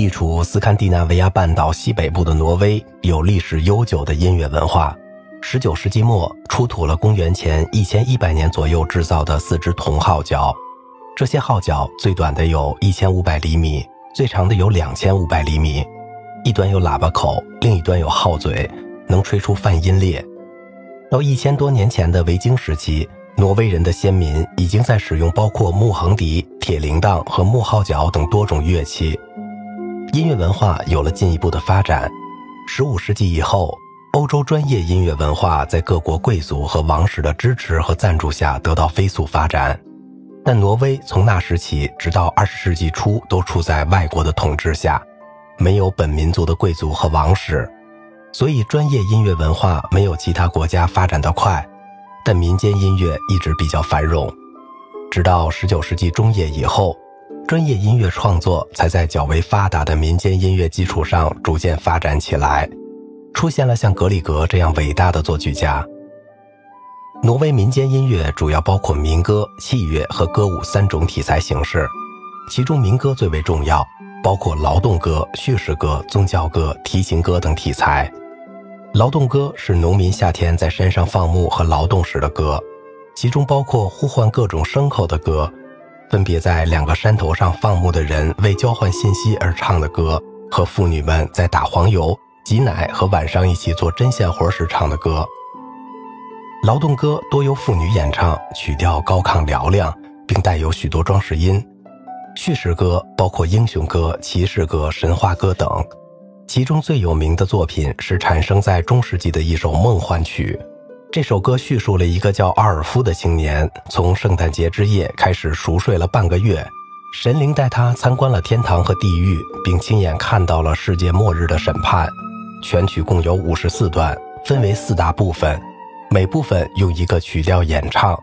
地处斯堪的纳维亚半岛西北部的挪威有历史悠久的音乐文化。十九世纪末出土了公元前一千一百年左右制造的四只铜号角，这些号角最短的有一千五百厘米，最长的有两千五百厘米。一端有喇叭口，另一端有号嘴，能吹出泛音列。到一千多年前的维京时期，挪威人的先民已经在使用包括木横笛、铁铃铛和木号角等多种乐器。音乐文化有了进一步的发展。十五世纪以后。欧洲专业音乐文化在各国贵族和王室的支持和赞助下得到飞速发展，但挪威从那时起直到二十世纪初都处在外国的统治下，没有本民族的贵族和王室，所以专业音乐文化没有其他国家发展得快，但民间音乐一直比较繁荣，直到十九世纪中叶以后，专业音乐创作才在较为发达的民间音乐基础上逐渐发展起来。出现了像格里格这样伟大的作曲家。挪威民间音乐主要包括民歌、器乐和歌舞三种题材形式，其中民歌最为重要，包括劳动歌、叙事歌、宗教歌、提琴歌等题材。劳动歌是农民夏天在山上放牧和劳动时的歌，其中包括呼唤各种牲口的歌，分别在两个山头上放牧的人为交换信息而唱的歌，和妇女们在打黄油。挤奶和晚上一起做针线活时唱的歌，劳动歌多由妇女演唱，曲调高亢嘹亮，并带有许多装饰音。叙事歌包括英雄歌、骑士歌、神话歌等，其中最有名的作品是产生在中世纪的一首梦幻曲。这首歌叙述了一个叫奥尔夫的青年，从圣诞节之夜开始熟睡了半个月，神灵带他参观了天堂和地狱，并亲眼看到了世界末日的审判。全曲共有五十四段，分为四大部分，每部分用一个曲调演唱。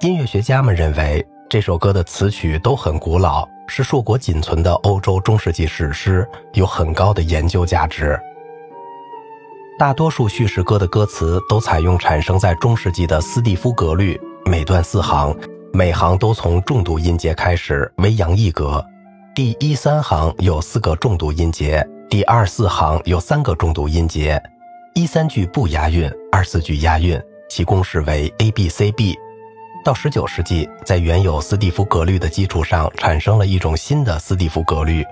音乐学家们认为，这首歌的词曲都很古老，是硕果仅存的欧洲中世纪史诗，有很高的研究价值。大多数叙事歌的歌词都采用产生在中世纪的斯蒂夫格律，每段四行，每行都从重读音节开始，为扬抑格。第一三行有四个重读音节。第二四行有三个重读音节，一三句不押韵，二四句押韵，其公式为 A B C B。到十九世纪，在原有斯蒂夫格律的基础上，产生了一种新的斯蒂夫格律。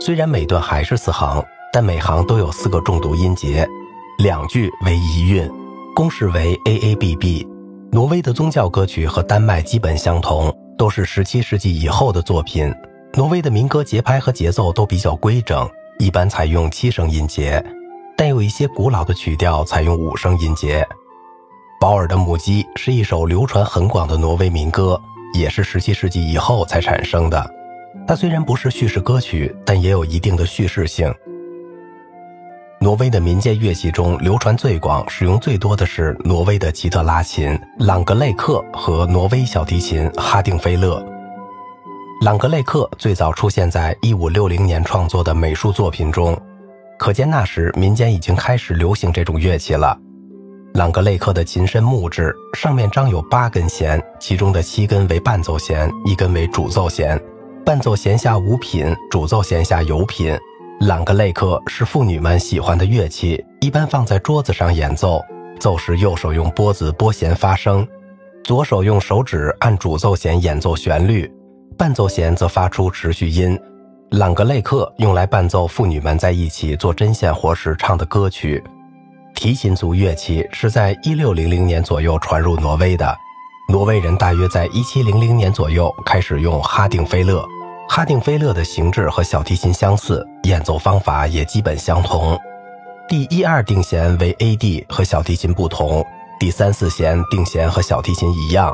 虽然每段还是四行，但每行都有四个重读音节，两句为一韵，公式为 A A B B。挪威的宗教歌曲和丹麦基本相同，都是十七世纪以后的作品。挪威的民歌节拍和节奏都比较规整。一般采用七声音节，但有一些古老的曲调采用五声音节。保尔的母鸡是一首流传很广的挪威民歌，也是17世纪以后才产生的。它虽然不是叙事歌曲，但也有一定的叙事性。挪威的民间乐器中流传最广、使用最多的是挪威的吉特拉琴、朗格雷克和挪威小提琴哈定菲勒。朗格雷克最早出现在1560年创作的美术作品中，可见那时民间已经开始流行这种乐器了。朗格雷克的琴身木质，上面张有八根弦，其中的七根为伴奏弦，一根为主奏弦。伴奏弦下无品，主奏弦下有品。朗格雷克是妇女们喜欢的乐器，一般放在桌子上演奏，奏时右手用拨子拨弦发声，左手用手指按主奏弦演奏旋律。伴奏弦则发出持续音，朗格雷克用来伴奏妇女们在一起做针线活时唱的歌曲。提琴族乐器是在一六零零年左右传入挪威的，挪威人大约在一七零零年左右开始用哈定菲勒。哈定菲勒的形制和小提琴相似，演奏方法也基本相同。第一二定弦为 A D，和小提琴不同；第三四弦定弦和小提琴一样。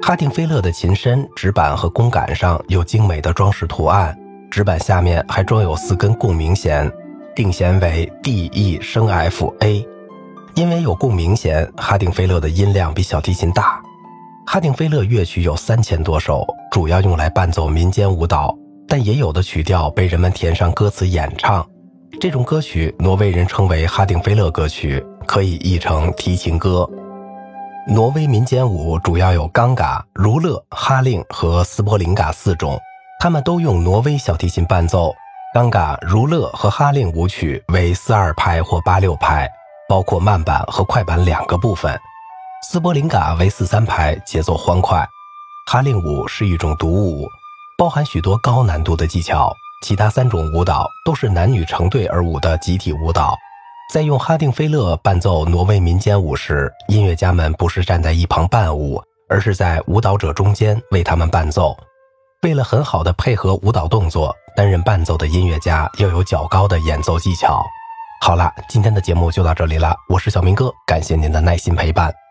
哈定菲勒的琴身、指板和弓杆上有精美的装饰图案，指板下面还装有四根共鸣弦，定弦为 D、E 升 F、A。因为有共鸣弦，哈定菲勒的音量比小提琴大。哈定菲勒乐曲有三千多首，主要用来伴奏民间舞蹈，但也有的曲调被人们填上歌词演唱。这种歌曲，挪威人称为哈定菲勒歌曲，可以译成提琴歌。挪威民间舞主要有冈嘎、儒勒、哈令和斯波林嘎四种，他们都用挪威小提琴伴奏。冈嘎、如勒和哈令舞曲为四二拍或八六拍，包括慢板和快板两个部分。斯波林嘎为四三拍，节奏欢快。哈令舞是一种独舞，包含许多高难度的技巧。其他三种舞蹈都是男女成对而舞的集体舞蹈。在用哈定菲勒伴奏挪威民间舞时，音乐家们不是站在一旁伴舞，而是在舞蹈者中间为他们伴奏。为了很好的配合舞蹈动作，担任伴奏的音乐家要有较高的演奏技巧。好了，今天的节目就到这里了，我是小明哥，感谢您的耐心陪伴。